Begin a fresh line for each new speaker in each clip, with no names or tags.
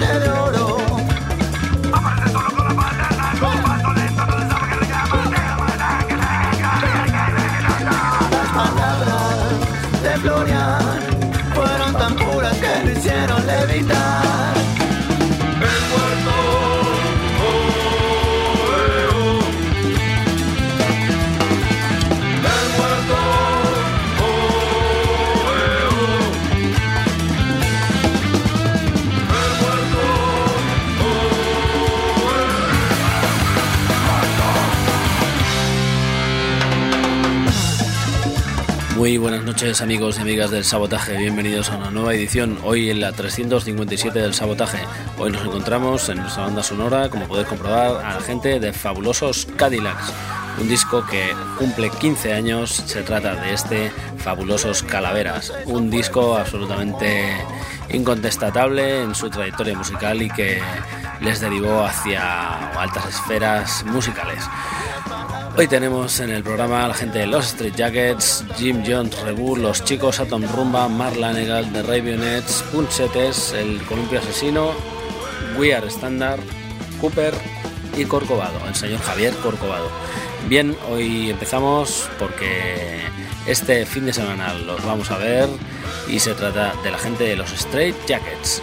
Con
noches amigos y amigas del Sabotaje, bienvenidos a una nueva edición, hoy en la 357 del Sabotaje. Hoy nos encontramos en nuestra banda sonora, como podéis comprobar, a la gente de Fabulosos Cadillacs, un disco que cumple 15 años, se trata de este Fabulosos Calaveras, un disco absolutamente incontestable en su trayectoria musical y que les derivó hacia altas esferas musicales. Hoy tenemos en el programa a la gente de Los Street Jackets, Jim Jones Rebu, Los Chicos Atom Rumba, Mark Lanegal, The Ravionettes, Punchetes, El Columpio Asesino, We Are Standard, Cooper y Corcovado, el señor Javier Corcovado. Bien, hoy empezamos porque este fin de semana los vamos a ver y se trata de la gente de los Straight Jackets.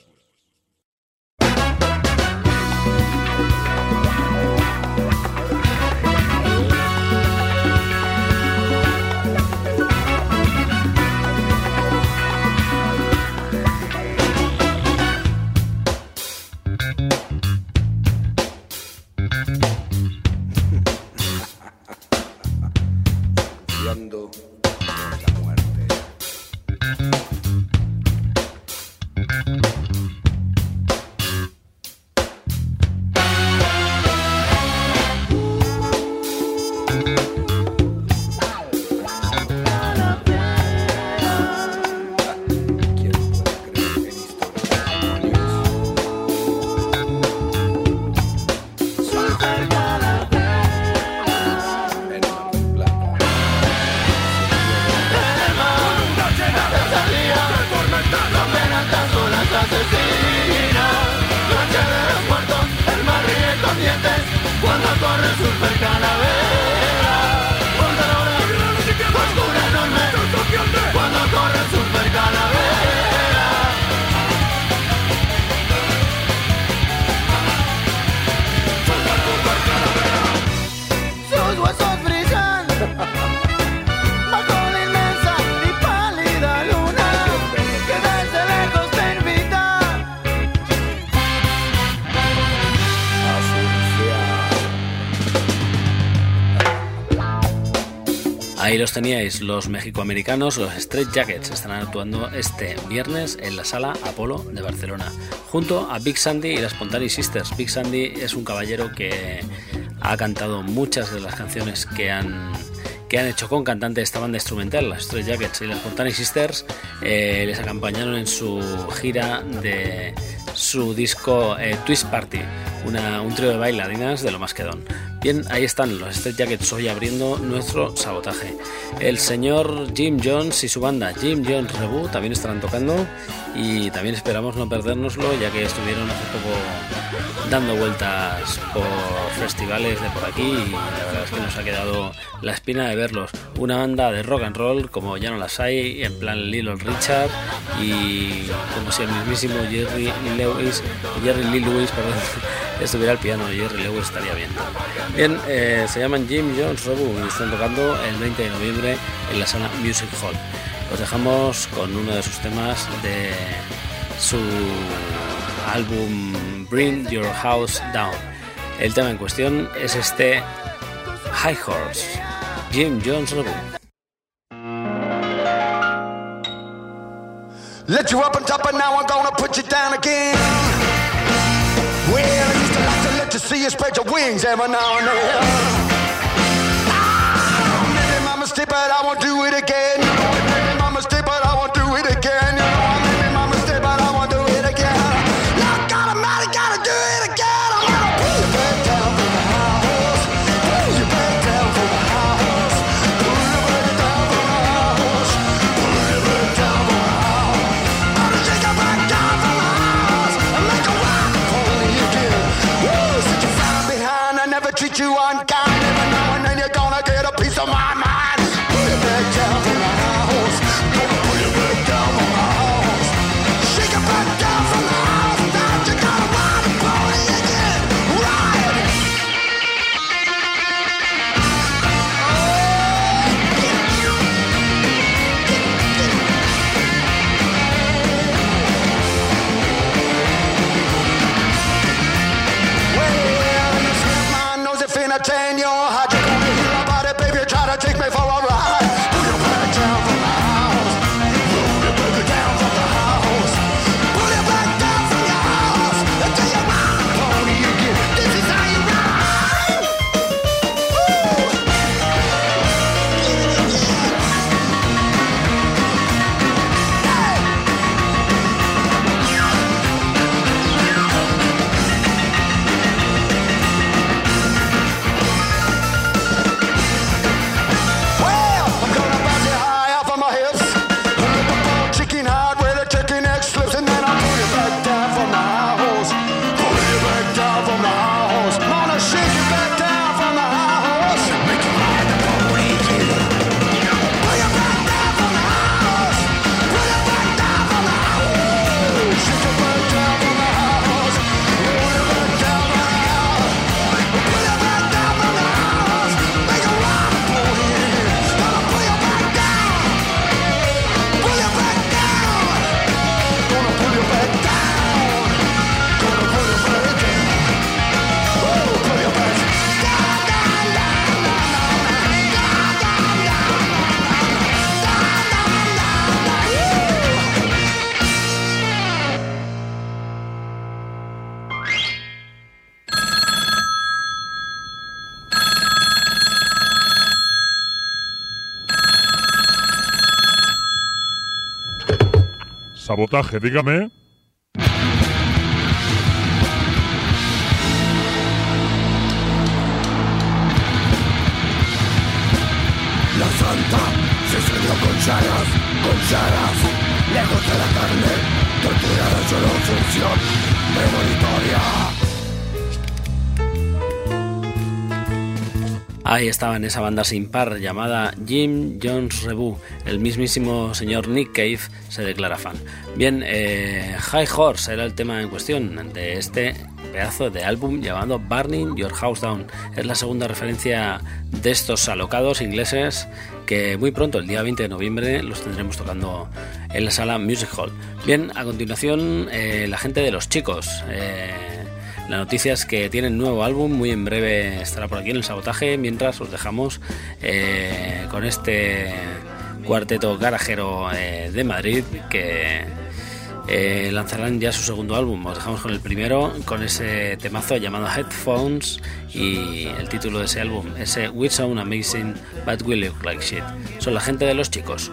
Ahí los teníais, los mexicoamericanos, los Straight Jackets, estarán actuando este viernes en la sala Apolo de Barcelona, junto a Big Sandy y las Pontani Sisters. Big Sandy es un caballero que ha cantado muchas de las canciones que han que han hecho con cantante esta banda instrumental, las Straight Jackets y las Pontani Sisters, eh, les acompañaron en su gira de su disco eh, Twist Party, un trío de bailarinas de lo más que don. Bien, ahí están los Straight Jackets hoy abriendo nuestro sabotaje. El señor Jim Jones y su banda Jim Jones Reboot también estarán tocando y también esperamos no perdérnoslo ya que estuvieron hace poco dando vueltas por festivales de por aquí y la verdad es que nos ha quedado la espina de verlos. Una banda de rock and roll como ya no las hay, en plan Little Richard y como si el mismísimo Jerry Lewis, Jerry Lee Lewis, perdón, estuviera al piano, Jerry Lewis estaría bien. Bien, eh, se llaman Jim Jones Robu y están tocando el 20 de noviembre en la sala Music Hall. Os dejamos con uno de sus temas de su álbum Bring Your House Down. El tema en cuestión es este High Horse, Jim Jones Robu.
Let you up on top, but now I'm gonna put you down again. See you spread your wings every now and then. Ah, maybe mistake, but I won't do it again.
Sabotaje, dígame.
La santa se estrelló con llagas, con llagas, lejos de la carne, torturada solo función premonitoria.
Ahí estaba en esa banda sin par llamada Jim Jones Rebu. El mismísimo señor Nick Cave se declara fan. Bien, eh, High Horse era el tema en cuestión de este pedazo de álbum llamado Burning Your House Down. Es la segunda referencia de estos alocados ingleses que muy pronto, el día 20 de noviembre, los tendremos tocando en la sala Music Hall. Bien, a continuación, eh, la gente de los chicos. Eh, la noticia es que tienen nuevo álbum, muy en breve estará por aquí en el sabotaje, mientras os dejamos eh, con este cuarteto garajero eh, de Madrid que eh, lanzarán ya su segundo álbum. Os dejamos con el primero, con ese temazo llamado Headphones y el título de ese álbum, ese We Sound Amazing But We Look Like Shit. Son la gente de los chicos.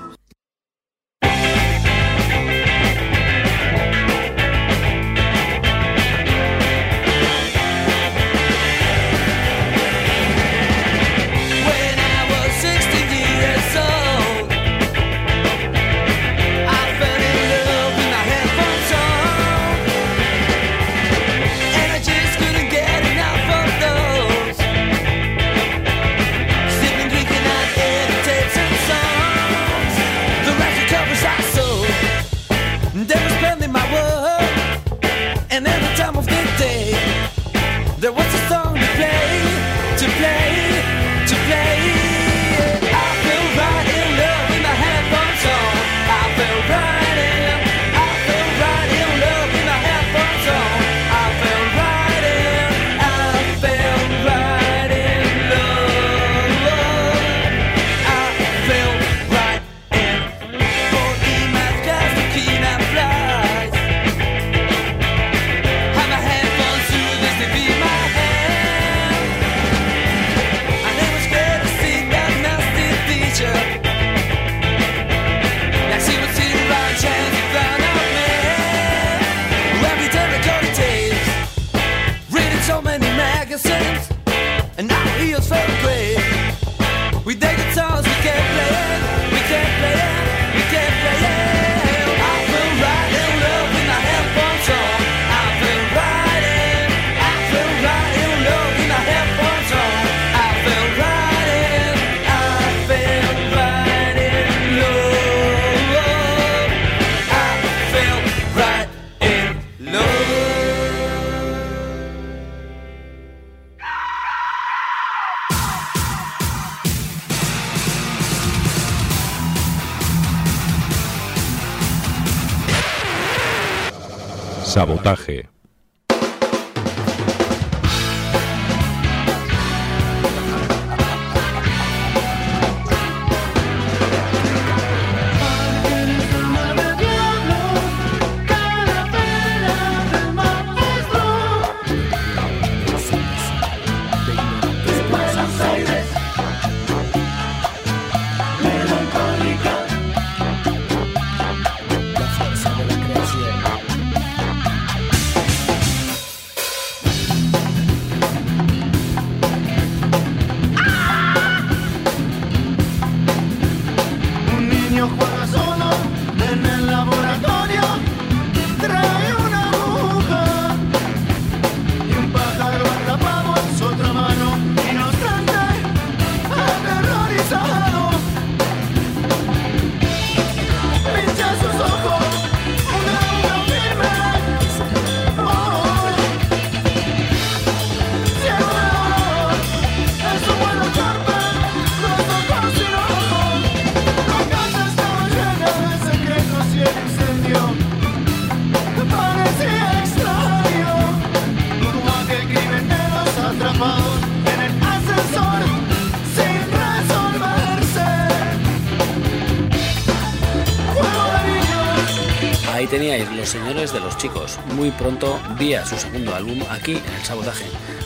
Señores de los chicos. Muy pronto vía su segundo álbum aquí en el Sabotaje,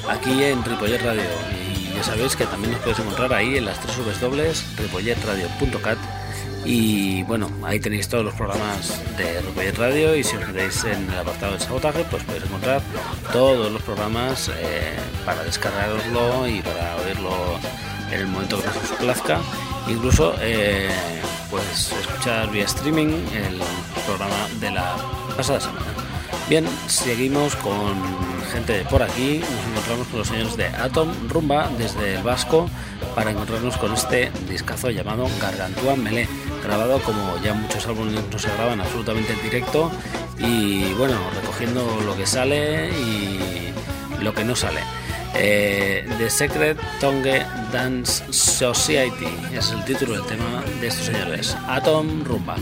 aquí en Ripollet Radio. Y ya sabéis que también nos podéis encontrar ahí en las tres dobles ripolletradio.cat
Y bueno, ahí tenéis todos los programas de Rupert Radio y si os metéis en el apartado del sabotaje, pues podéis encontrar todos los programas eh, para descargarlo y para oírlo en el momento que os plazca. Incluso eh, pues escuchar vía streaming el programa de la pasada semana. Bien, seguimos con gente por aquí. Nos encontramos con los señores de Atom Rumba desde el Vasco para encontrarnos con este discazo llamado Gargantúa Melee, grabado como ya muchos álbumes no se graban absolutamente en directo y bueno, recogiendo lo que sale y lo que no sale. Eh, The Secret Tongue Dance Society es el título del tema de estos señores. Atom Rumba.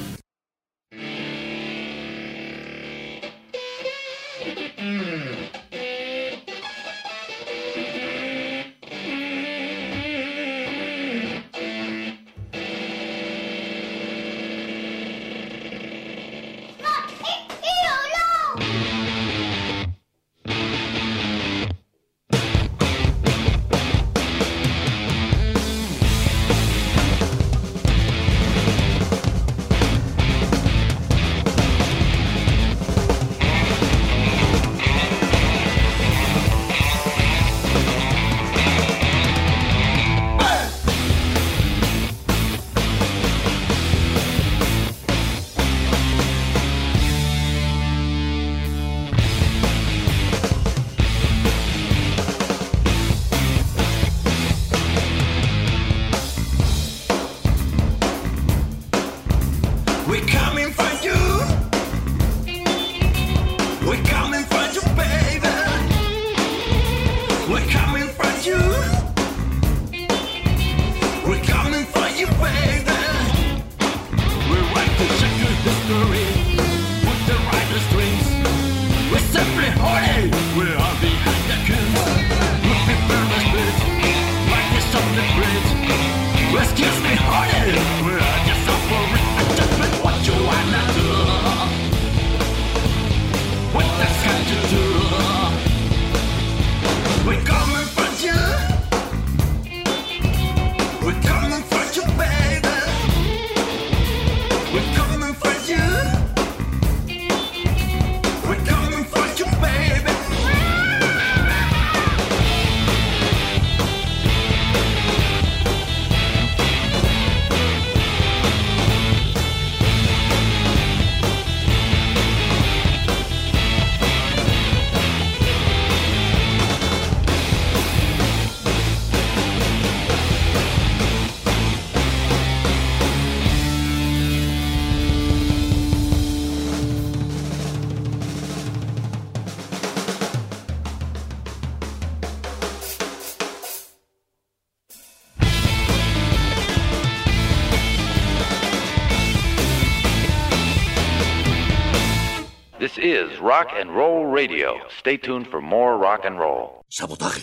Is Rock and Roll Radio. Stay tuned for more rock and roll.
Sabotaje.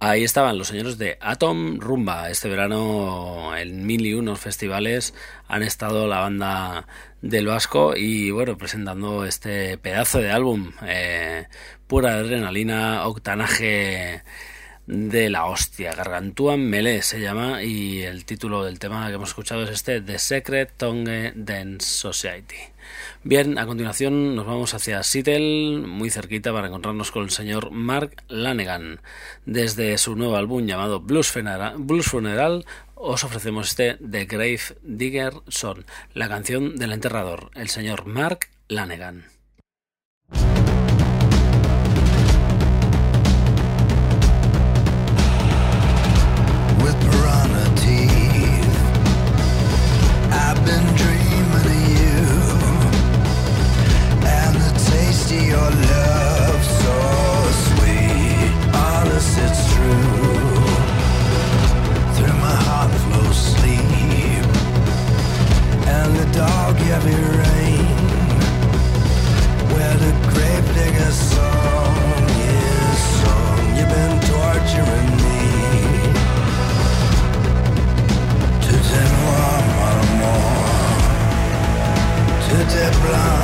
Ahí estaban los señores de Atom Rumba. Este verano en mil y unos festivales han estado la banda del Vasco y bueno, presentando este pedazo de álbum. eh, pura adrenalina, octanaje de la hostia. Gargantúa Melee se llama y el título del tema que hemos escuchado es este The Secret Tongue Dance Society. Bien, a continuación nos vamos hacia Seattle, muy cerquita, para encontrarnos con el señor Mark Lanegan. Desde su nuevo álbum llamado Blues Funeral, Blues Funeral os ofrecemos este The Grave Digger Son, la canción del enterrador, el señor Mark Lanegan.
de dead
plans.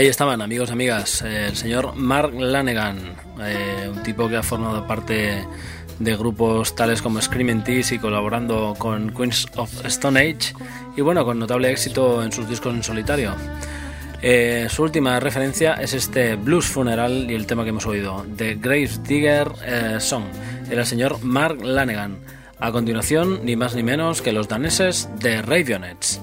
Ahí estaban, amigos, amigas, el señor Mark Lanegan, eh, un tipo que ha formado parte de grupos tales como Screaming Tees y colaborando con Queens of Stone Age, y bueno, con notable éxito en sus discos en solitario. Eh, su última referencia es este Blues Funeral y el tema que hemos oído, The Grave Digger eh, Song, era el señor Mark Lanegan. A continuación, ni más ni menos que los daneses de Ravionets.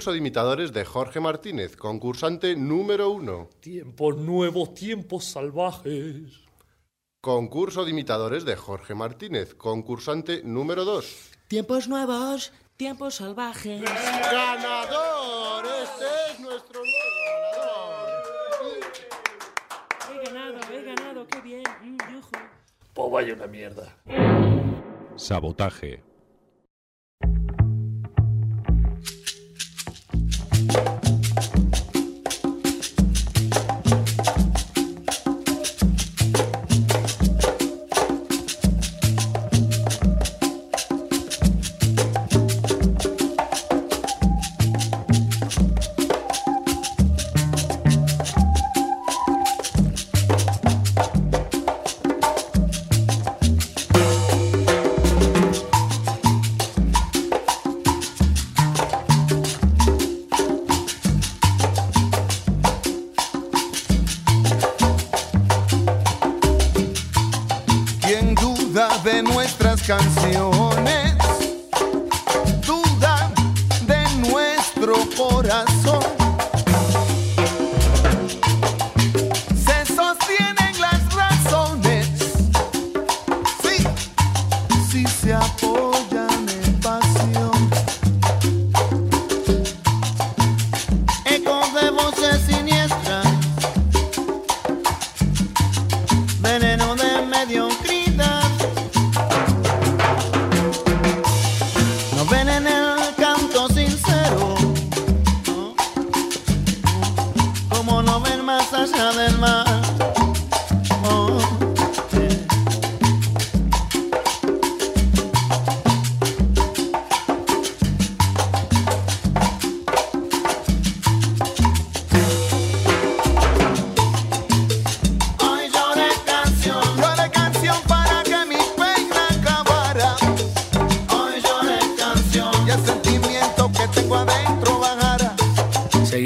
Concurso de imitadores de Jorge Martínez, concursante número uno.
Tiempos nuevos, tiempos salvajes.
Concurso de imitadores de Jorge Martínez, concursante número dos.
Tiempos nuevos, tiempos salvajes.
¡Ganador! Este es nuestro nuevo ganador.
He ganado, he ganado, qué bien. Mm, yujú.
Pues vaya una mierda.
Sabotaje.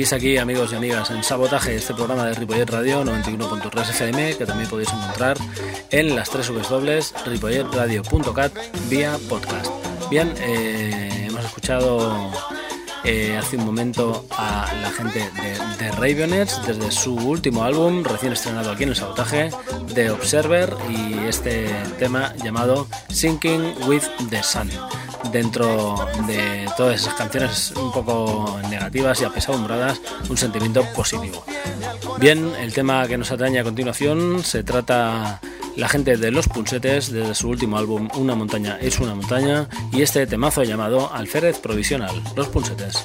Seguís aquí, amigos y amigas, en Sabotaje, este programa de Ripollet Radio 91.3 FM, que también podéis encontrar en las tres dobles ripolletradio.cat vía podcast. Bien, eh, hemos escuchado eh, hace un momento a la gente de, de Ravenets desde su último álbum, recién estrenado aquí en el Sabotaje, The Observer, y este tema llamado Sinking with the Sun dentro de todas esas canciones un poco negativas y apesadumbradas, un sentimiento positivo. Bien, el tema que nos atañe a continuación se trata la gente de Los Punsetes desde su último álbum Una montaña es una montaña y este temazo llamado Alférez Provisional, Los Punsetes.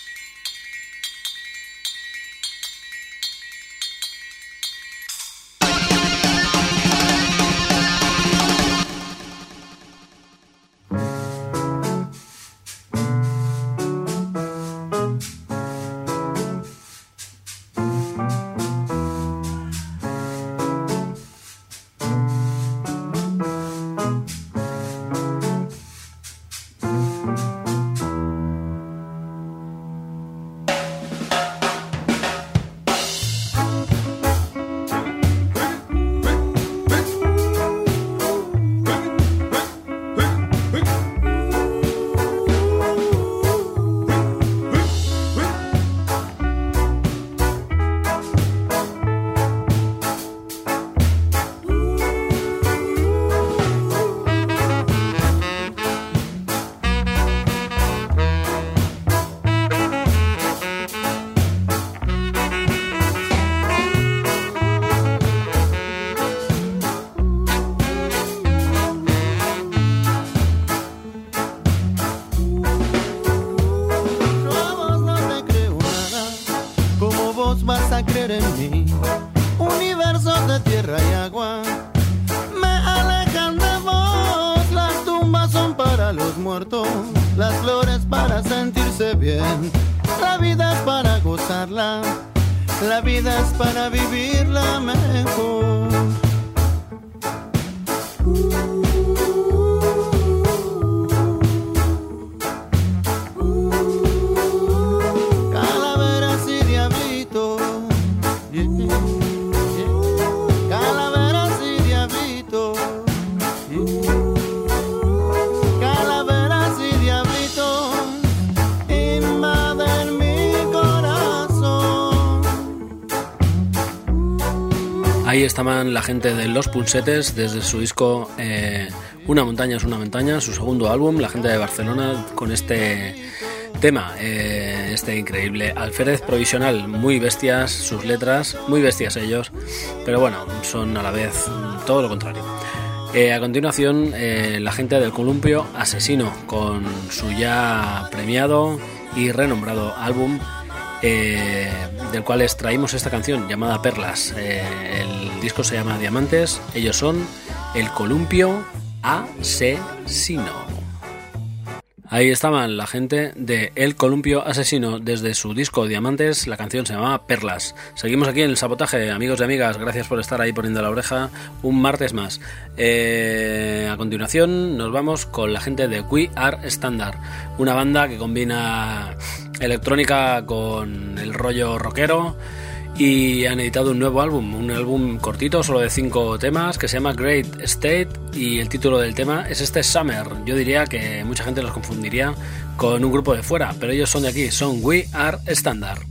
Ahí estaban la gente de Los Punsetes desde su disco eh, Una montaña es una montaña, su segundo álbum, la gente de Barcelona con este tema, eh, este increíble alférez provisional, muy bestias sus letras, muy bestias ellos, pero bueno, son a la vez todo lo contrario. Eh, a continuación, la gente del Columpio Asesino, con su ya premiado y renombrado álbum, eh, del cual extraímos esta canción llamada Perlas. Eh, el disco se llama Diamantes, ellos son el Columpio Asesino. Ahí estaban la gente de El Columpio Asesino desde su disco Diamantes, la canción se llamaba Perlas. Seguimos aquí en el sabotaje, amigos y amigas, gracias por estar ahí poniendo la oreja un martes más. Eh, a continuación nos vamos con la gente de We Are Standard, una banda que combina electrónica con el rollo rockero y han editado un nuevo álbum, un álbum cortito, solo de cinco temas, que se llama Great State y el título del tema es este Summer. Yo diría que mucha gente los confundiría con un grupo de fuera, pero ellos son de aquí, son We Are Standard.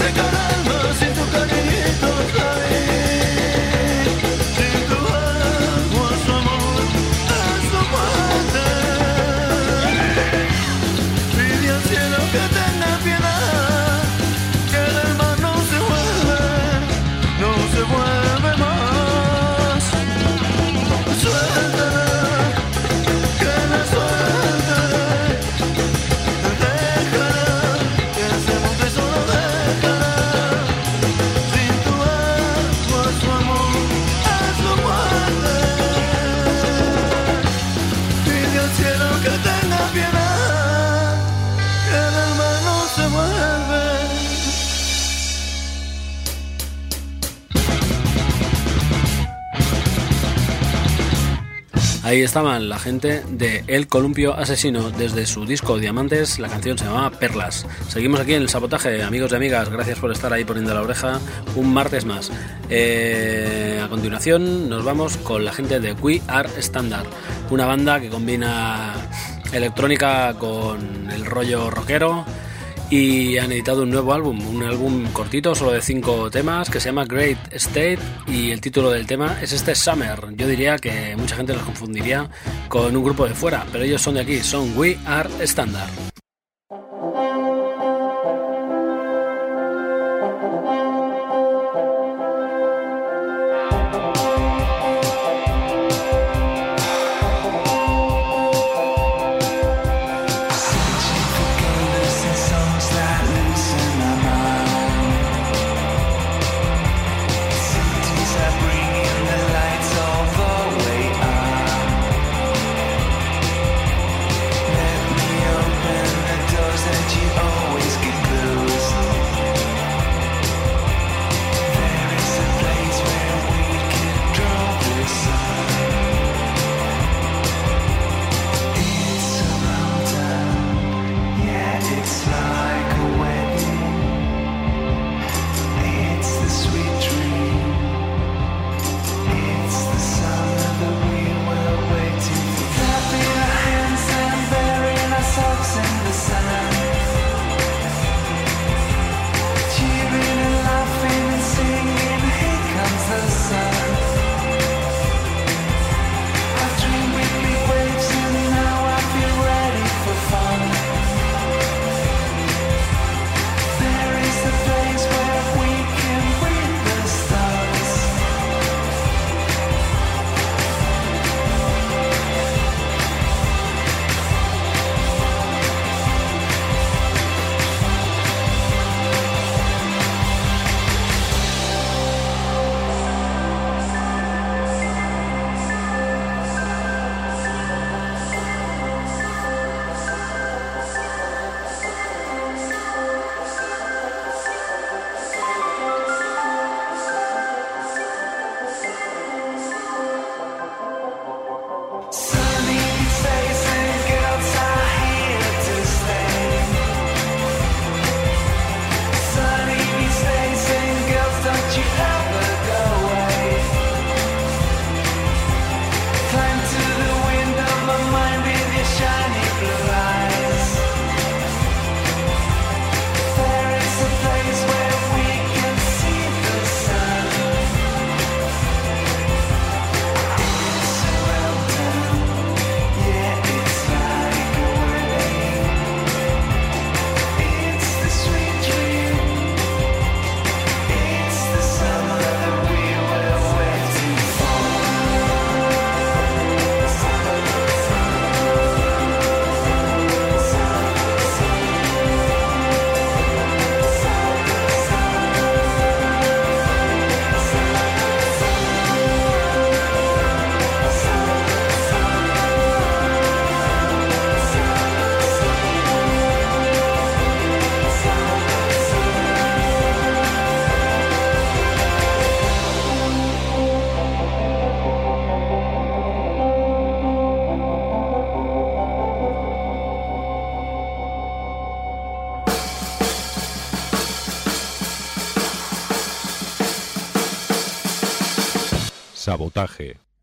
Ojitos, se
Ahí estaban la gente de El Columpio Asesino. Desde su disco Diamantes, la canción se llamaba Perlas. Seguimos aquí en el sabotaje, amigos y amigas. Gracias por estar ahí poniendo la oreja un martes más. Eh, a continuación, nos vamos con la gente de We Are Standard, una banda que combina electrónica con el rollo rockero y han editado un nuevo álbum, un álbum cortito, solo de cinco temas, que se llama Great State y el título del tema es este Summer. Yo diría que mucha gente los confundiría con un grupo de fuera, pero ellos son de aquí, son We Are Standard.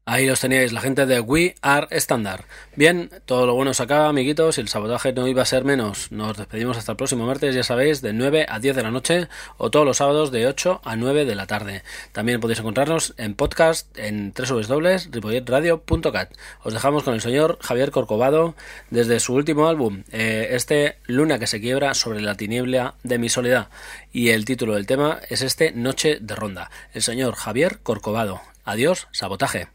Ahí los teníais, la gente de We Are Standard. Bien, todo lo bueno se acaba, amiguitos, y el sabotaje no iba a ser menos. Nos despedimos hasta el próximo martes, ya sabéis, de 9 a 10 de la noche, o todos los sábados de 8 a 9 de la tarde. También podéis encontrarnos en podcast en www.ripolletradio.cat. Os dejamos con el señor Javier Corcovado desde su último álbum, eh, este Luna que se quiebra sobre la tiniebla de mi soledad. Y el título del tema es este Noche de Ronda. El señor Javier Corcovado. Adiós, sabotaje.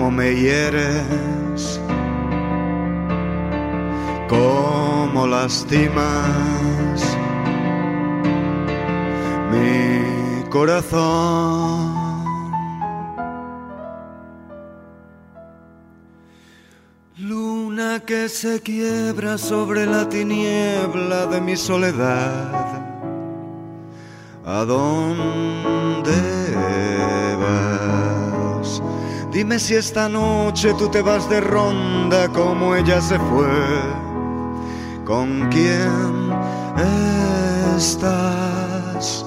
cómo me hieres, cómo lastimas mi corazón. Luna que se quiebra sobre la tiniebla de mi soledad. ¿A dónde Dime si esta noche tú te vas de ronda como ella se fue. ¿Con quién estás?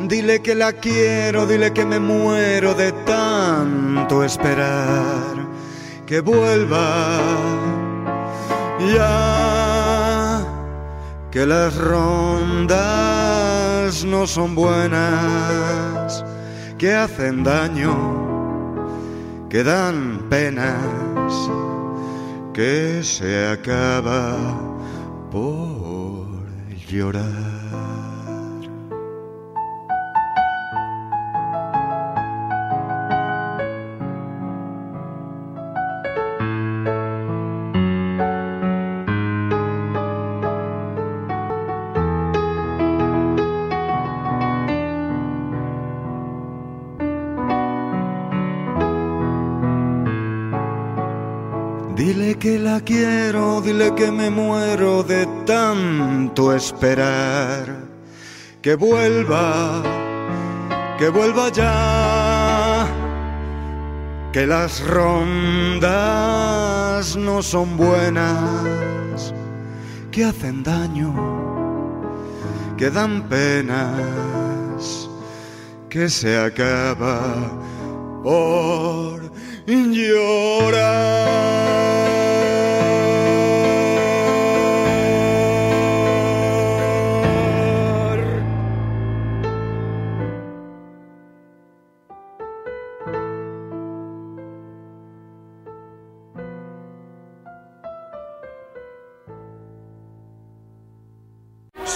Dile que la quiero, dile que me muero de tanto esperar. Que vuelva ya. Que las rondas no son buenas, que hacen daño que dan penas, que se acaba por llorar. Que me muero de tanto esperar. Que vuelva, que vuelva ya. Que las rondas no son buenas, que hacen daño, que dan penas, que se acaba por llorar.